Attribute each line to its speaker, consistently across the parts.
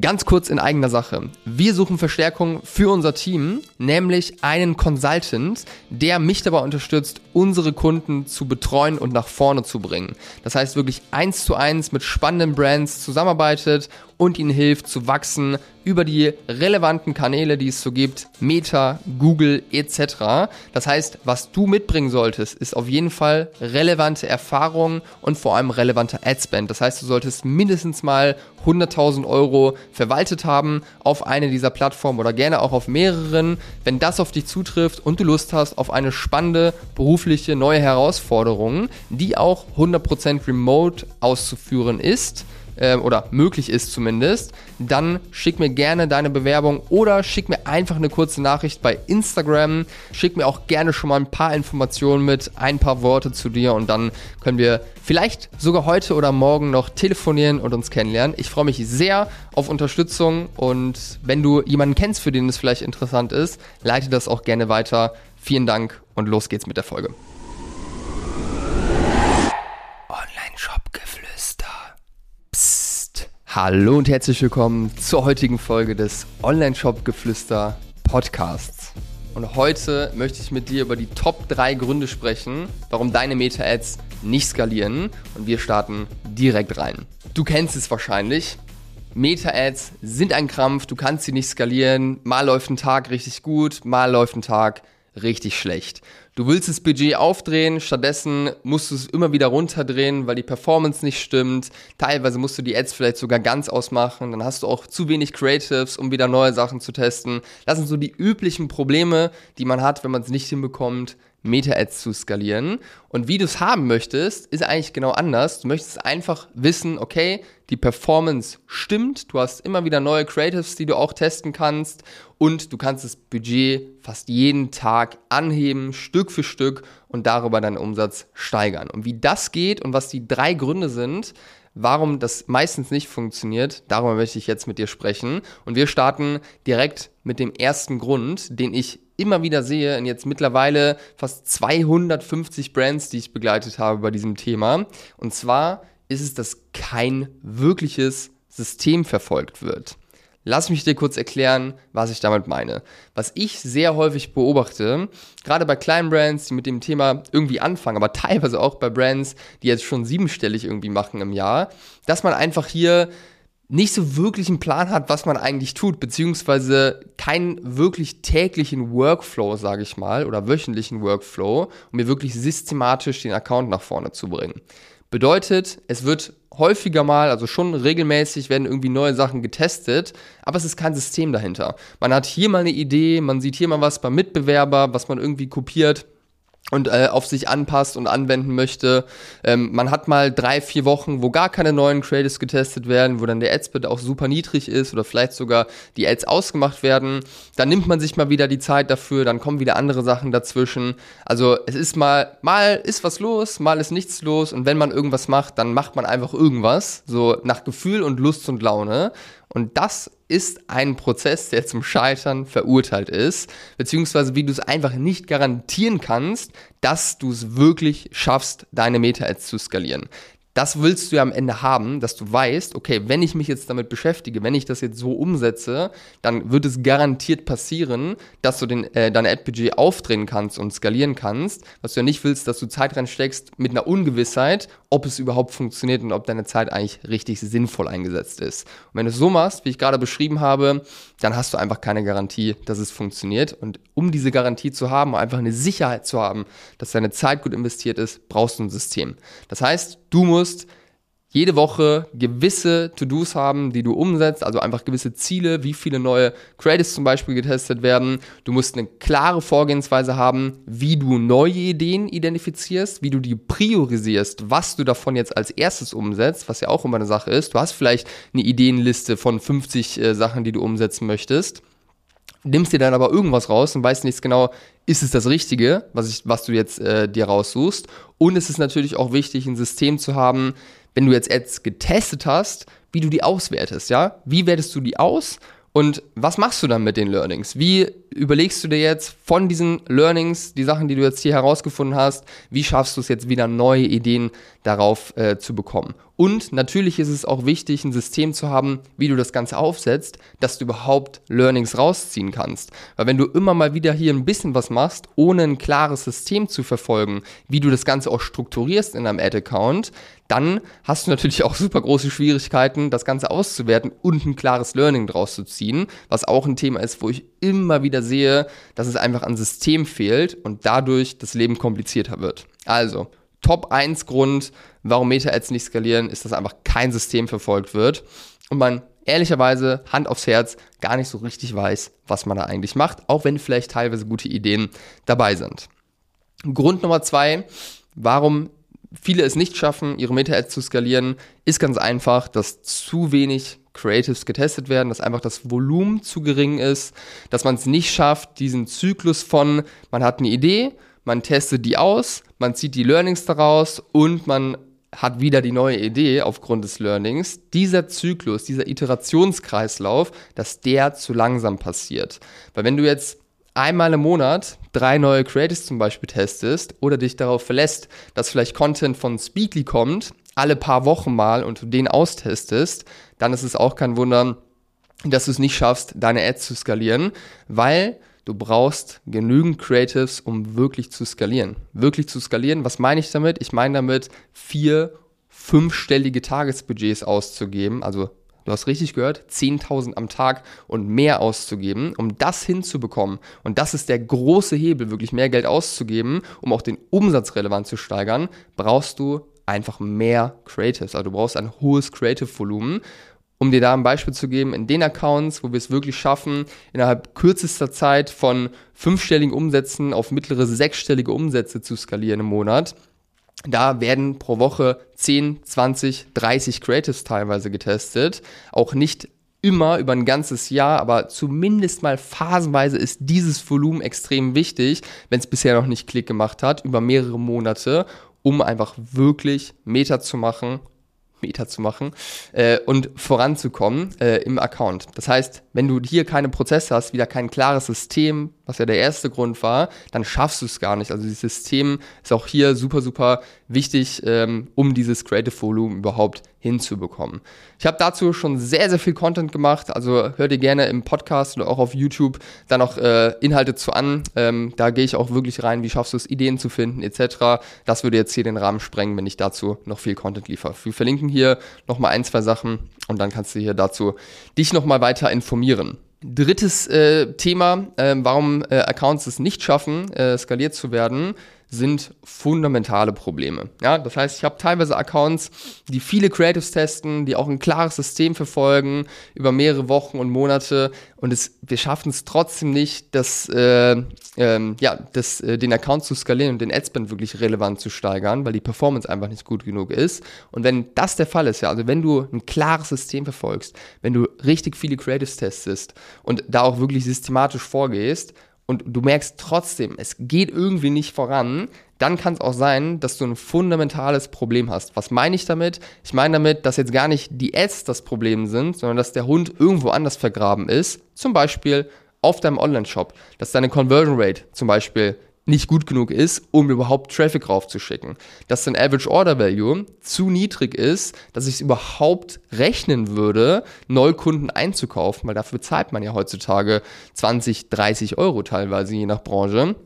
Speaker 1: Ganz kurz in eigener Sache. Wir suchen Verstärkung für unser Team, nämlich einen Consultant, der mich dabei unterstützt, unsere Kunden zu betreuen und nach vorne zu bringen. Das heißt wirklich eins zu eins mit spannenden Brands zusammenarbeitet und ihnen hilft zu wachsen über die relevanten Kanäle, die es so gibt, Meta, Google etc. Das heißt, was du mitbringen solltest, ist auf jeden Fall relevante Erfahrung und vor allem relevante Adspend. Das heißt, du solltest mindestens mal 100.000 Euro verwaltet haben auf eine dieser Plattformen oder gerne auch auf mehreren. Wenn das auf dich zutrifft und du Lust hast auf eine spannende berufliche neue Herausforderung, die auch 100% remote auszuführen ist, äh, oder möglich ist zumindest, dann schick mir gerne deine Bewerbung oder schick mir einfach eine kurze Nachricht bei Instagram. Schick mir auch gerne schon mal ein paar Informationen mit, ein paar Worte zu dir und dann können wir vielleicht sogar heute oder morgen noch telefonieren und uns kennenlernen. Ich freue mich sehr auf Unterstützung und wenn du jemanden kennst, für den es vielleicht interessant ist, leite das auch gerne weiter. Vielen Dank und los geht's mit der Folge. Hallo und herzlich willkommen zur heutigen Folge des Online-Shop-Geflüster Podcasts. Und heute möchte ich mit dir über die Top 3 Gründe sprechen, warum deine Meta-Ads nicht skalieren. Und wir starten direkt rein. Du kennst es wahrscheinlich. Meta-Ads sind ein Krampf, du kannst sie nicht skalieren. Mal läuft ein Tag richtig gut, mal läuft ein Tag richtig schlecht. Du willst das Budget aufdrehen, stattdessen musst du es immer wieder runterdrehen, weil die Performance nicht stimmt. Teilweise musst du die Ads vielleicht sogar ganz ausmachen. Dann hast du auch zu wenig Creatives, um wieder neue Sachen zu testen. Das sind so die üblichen Probleme, die man hat, wenn man es nicht hinbekommt, Meta-Ads zu skalieren. Und wie du es haben möchtest, ist eigentlich genau anders. Du möchtest einfach wissen, okay, die Performance stimmt, du hast immer wieder neue Creatives, die du auch testen kannst und du kannst das Budget fast jeden Tag anheben, Stück für Stück und darüber deinen Umsatz steigern. Und wie das geht und was die drei Gründe sind, warum das meistens nicht funktioniert, darüber möchte ich jetzt mit dir sprechen. Und wir starten direkt mit dem ersten Grund, den ich immer wieder sehe, in jetzt mittlerweile fast 250 Brands, die ich begleitet habe bei diesem Thema. Und zwar ist es, dass kein wirkliches System verfolgt wird. Lass mich dir kurz erklären, was ich damit meine. Was ich sehr häufig beobachte, gerade bei kleinen Brands, die mit dem Thema irgendwie anfangen, aber teilweise auch bei Brands, die jetzt schon siebenstellig irgendwie machen im Jahr, dass man einfach hier nicht so wirklich einen Plan hat, was man eigentlich tut, beziehungsweise keinen wirklich täglichen Workflow, sage ich mal, oder wöchentlichen Workflow, um mir wirklich systematisch den Account nach vorne zu bringen. Bedeutet, es wird häufiger mal, also schon regelmäßig werden irgendwie neue Sachen getestet, aber es ist kein System dahinter. Man hat hier mal eine Idee, man sieht hier mal was beim Mitbewerber, was man irgendwie kopiert und äh, auf sich anpasst und anwenden möchte. Ähm, man hat mal drei, vier Wochen, wo gar keine neuen Creatives getestet werden, wo dann der Adspend auch super niedrig ist oder vielleicht sogar die Ads ausgemacht werden. Dann nimmt man sich mal wieder die Zeit dafür, dann kommen wieder andere Sachen dazwischen. Also es ist mal, mal ist was los, mal ist nichts los und wenn man irgendwas macht, dann macht man einfach irgendwas, so nach Gefühl und Lust und Laune. Und das ist ein Prozess, der zum Scheitern verurteilt ist, beziehungsweise wie du es einfach nicht garantieren kannst, dass du es wirklich schaffst, deine Meta-Ads zu skalieren das willst du ja am Ende haben, dass du weißt, okay, wenn ich mich jetzt damit beschäftige, wenn ich das jetzt so umsetze, dann wird es garantiert passieren, dass du den, äh, dein Ad-Budget aufdrehen kannst und skalieren kannst. Was du ja nicht willst, dass du Zeit reinsteckst mit einer Ungewissheit, ob es überhaupt funktioniert und ob deine Zeit eigentlich richtig sinnvoll eingesetzt ist. Und wenn du es so machst, wie ich gerade beschrieben habe, dann hast du einfach keine Garantie, dass es funktioniert. Und um diese Garantie zu haben, einfach eine Sicherheit zu haben, dass deine Zeit gut investiert ist, brauchst du ein System. Das heißt, du musst jede Woche gewisse To-Dos haben, die du umsetzt, also einfach gewisse Ziele, wie viele neue Credits zum Beispiel getestet werden. Du musst eine klare Vorgehensweise haben, wie du neue Ideen identifizierst, wie du die priorisierst, was du davon jetzt als erstes umsetzt, was ja auch immer eine Sache ist. Du hast vielleicht eine Ideenliste von 50 äh, Sachen, die du umsetzen möchtest nimmst dir dann aber irgendwas raus und weißt nicht genau, ist es das Richtige, was, ich, was du jetzt äh, dir raussuchst. Und es ist natürlich auch wichtig, ein System zu haben, wenn du jetzt Ads getestet hast, wie du die auswertest, ja? Wie wertest du die aus? Und was machst du dann mit den Learnings? Wie überlegst du dir jetzt von diesen Learnings, die Sachen, die du jetzt hier herausgefunden hast, wie schaffst du es jetzt wieder neue Ideen darauf äh, zu bekommen? Und natürlich ist es auch wichtig, ein System zu haben, wie du das Ganze aufsetzt, dass du überhaupt Learnings rausziehen kannst. Weil wenn du immer mal wieder hier ein bisschen was machst, ohne ein klares System zu verfolgen, wie du das Ganze auch strukturierst in einem Ad-Account, dann hast du natürlich auch super große Schwierigkeiten, das Ganze auszuwerten und ein klares Learning draus zu ziehen, was auch ein Thema ist, wo ich immer wieder sehe, dass es einfach an System fehlt und dadurch das Leben komplizierter wird. Also, Top 1 Grund, warum Meta-Ads nicht skalieren, ist, dass einfach kein System verfolgt wird und man ehrlicherweise Hand aufs Herz gar nicht so richtig weiß, was man da eigentlich macht, auch wenn vielleicht teilweise gute Ideen dabei sind. Grund Nummer zwei, warum viele es nicht schaffen, ihre Meta-Ads zu skalieren, ist ganz einfach, dass zu wenig Creatives getestet werden, dass einfach das Volumen zu gering ist, dass man es nicht schafft, diesen Zyklus von, man hat eine Idee, man testet die aus, man zieht die Learnings daraus und man hat wieder die neue Idee aufgrund des Learnings. Dieser Zyklus, dieser Iterationskreislauf, dass der zu langsam passiert. Weil wenn du jetzt einmal im Monat drei neue Creatives zum Beispiel testest oder dich darauf verlässt, dass vielleicht Content von Speakly kommt, alle paar Wochen mal und du den austestest, dann ist es auch kein Wunder, dass du es nicht schaffst, deine Ads zu skalieren, weil du brauchst genügend Creatives, um wirklich zu skalieren. Wirklich zu skalieren, was meine ich damit? Ich meine damit, vier, fünfstellige Tagesbudgets auszugeben, also du hast richtig gehört, 10.000 am Tag und mehr auszugeben, um das hinzubekommen. Und das ist der große Hebel, wirklich mehr Geld auszugeben, um auch den Umsatz relevant zu steigern, brauchst du einfach mehr Creatives. Also du brauchst ein hohes Creative-Volumen. Um dir da ein Beispiel zu geben, in den Accounts, wo wir es wirklich schaffen, innerhalb kürzester Zeit von fünfstelligen Umsätzen auf mittlere sechsstellige Umsätze zu skalieren im Monat, da werden pro Woche 10, 20, 30 Creatives teilweise getestet. Auch nicht immer über ein ganzes Jahr, aber zumindest mal phasenweise ist dieses Volumen extrem wichtig, wenn es bisher noch nicht Klick gemacht hat, über mehrere Monate, um einfach wirklich Meter zu machen Meter zu machen äh, und voranzukommen äh, im Account. Das heißt, wenn du hier keine Prozesse hast, wieder kein klares System, was ja der erste Grund war, dann schaffst du es gar nicht. Also dieses System ist auch hier super, super wichtig, ähm, um dieses Creative Volume überhaupt hinzubekommen. Ich habe dazu schon sehr, sehr viel Content gemacht, also hör dir gerne im Podcast oder auch auf YouTube dann noch äh, Inhalte zu an. Ähm, da gehe ich auch wirklich rein, wie schaffst du es, Ideen zu finden etc. Das würde jetzt hier den Rahmen sprengen, wenn ich dazu noch viel Content liefere. Wir verlinken hier nochmal ein, zwei Sachen und dann kannst du hier dazu dich nochmal weiter informieren. Drittes äh, Thema, äh, warum äh, Accounts es nicht schaffen, äh, skaliert zu werden, sind fundamentale Probleme. Ja, das heißt, ich habe teilweise Accounts, die viele Creatives testen, die auch ein klares System verfolgen über mehrere Wochen und Monate und es, wir schaffen es trotzdem nicht, das, äh, ähm, ja, das, äh, den Account zu skalieren und den Adspend wirklich relevant zu steigern, weil die Performance einfach nicht gut genug ist. Und wenn das der Fall ist, ja, also wenn du ein klares System verfolgst, wenn du richtig viele Creatives testest und da auch wirklich systematisch vorgehst und du merkst trotzdem, es geht irgendwie nicht voran, dann kann es auch sein, dass du ein fundamentales Problem hast. Was meine ich damit? Ich meine damit, dass jetzt gar nicht die Ads das Problem sind, sondern dass der Hund irgendwo anders vergraben ist. Zum Beispiel auf deinem Online-Shop, dass deine Conversion Rate zum Beispiel nicht gut genug ist, um überhaupt Traffic raufzuschicken. Dass dein Average Order Value zu niedrig ist, dass ich es überhaupt rechnen würde, Neukunden einzukaufen, weil dafür zahlt man ja heutzutage 20, 30 Euro teilweise, je nach Branche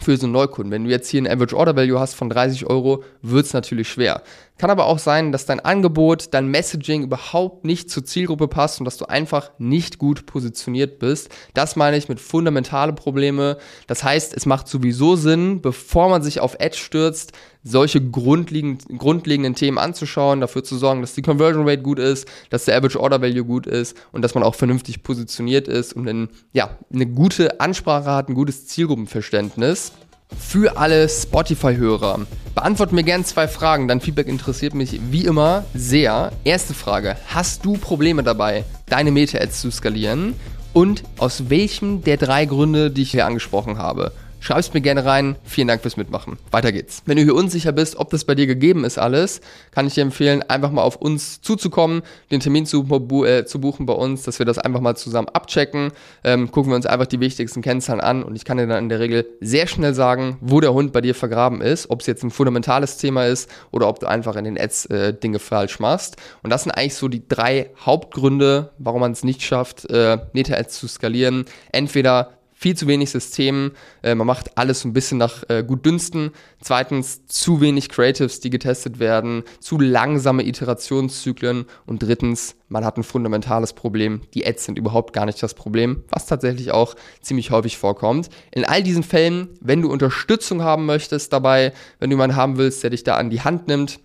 Speaker 1: für so einen Neukunden. Wenn du jetzt hier ein Average Order Value hast von 30 Euro, wird es natürlich schwer. Kann aber auch sein, dass dein Angebot, dein Messaging überhaupt nicht zur Zielgruppe passt und dass du einfach nicht gut positioniert bist. Das meine ich mit fundamentale Probleme. Das heißt, es macht sowieso Sinn, bevor man sich auf Edge stürzt, solche grundlegenden, grundlegenden Themen anzuschauen, dafür zu sorgen, dass die Conversion Rate gut ist, dass der Average Order Value gut ist und dass man auch vernünftig positioniert ist und ein, ja, eine gute Ansprache hat, ein gutes Zielgruppenverständnis. Für alle Spotify-Hörer, beantwort mir gerne zwei Fragen, dein Feedback interessiert mich wie immer sehr. Erste Frage, hast du Probleme dabei, deine Meta-Ads zu skalieren? Und aus welchem der drei Gründe, die ich hier angesprochen habe, Schreib es mir gerne rein. Vielen Dank fürs Mitmachen. Weiter geht's. Wenn du hier unsicher bist, ob das bei dir gegeben ist alles, kann ich dir empfehlen, einfach mal auf uns zuzukommen, den Termin zu, äh, zu buchen bei uns, dass wir das einfach mal zusammen abchecken. Ähm, gucken wir uns einfach die wichtigsten Kennzahlen an und ich kann dir dann in der Regel sehr schnell sagen, wo der Hund bei dir vergraben ist, ob es jetzt ein fundamentales Thema ist oder ob du einfach in den Ads äh, Dinge falsch machst. Und das sind eigentlich so die drei Hauptgründe, warum man es nicht schafft, äh, Meta-Ads zu skalieren. Entweder viel zu wenig System, äh, man macht alles so ein bisschen nach äh, gut dünsten. Zweitens, zu wenig Creatives, die getestet werden, zu langsame Iterationszyklen. Und drittens, man hat ein fundamentales Problem. Die Ads sind überhaupt gar nicht das Problem, was tatsächlich auch ziemlich häufig vorkommt. In all diesen Fällen, wenn du Unterstützung haben möchtest dabei, wenn du jemanden haben willst, der dich da an die Hand nimmt,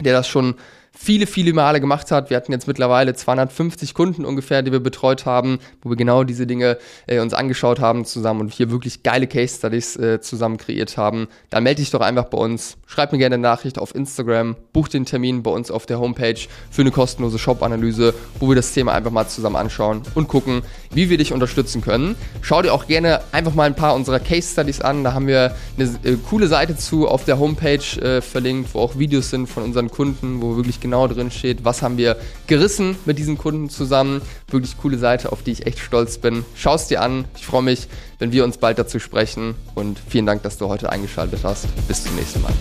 Speaker 1: der das schon viele, viele Male gemacht hat. Wir hatten jetzt mittlerweile 250 Kunden ungefähr, die wir betreut haben, wo wir genau diese Dinge äh, uns angeschaut haben zusammen und hier wirklich geile Case Studies äh, zusammen kreiert haben. Dann melde dich doch einfach bei uns, schreib mir gerne eine Nachricht auf Instagram, buch den Termin bei uns auf der Homepage für eine kostenlose Shop-Analyse, wo wir das Thema einfach mal zusammen anschauen und gucken, wie wir dich unterstützen können. Schau dir auch gerne einfach mal ein paar unserer Case Studies an. Da haben wir eine äh, coole Seite zu auf der Homepage äh, verlinkt, wo auch Videos sind von unseren Kunden, wo wir wirklich genau drin steht, was haben wir gerissen mit diesen Kunden zusammen. Wirklich coole Seite, auf die ich echt stolz bin. Schau es dir an. Ich freue mich, wenn wir uns bald dazu sprechen. Und vielen Dank, dass du heute eingeschaltet hast. Bis zum nächsten Mal.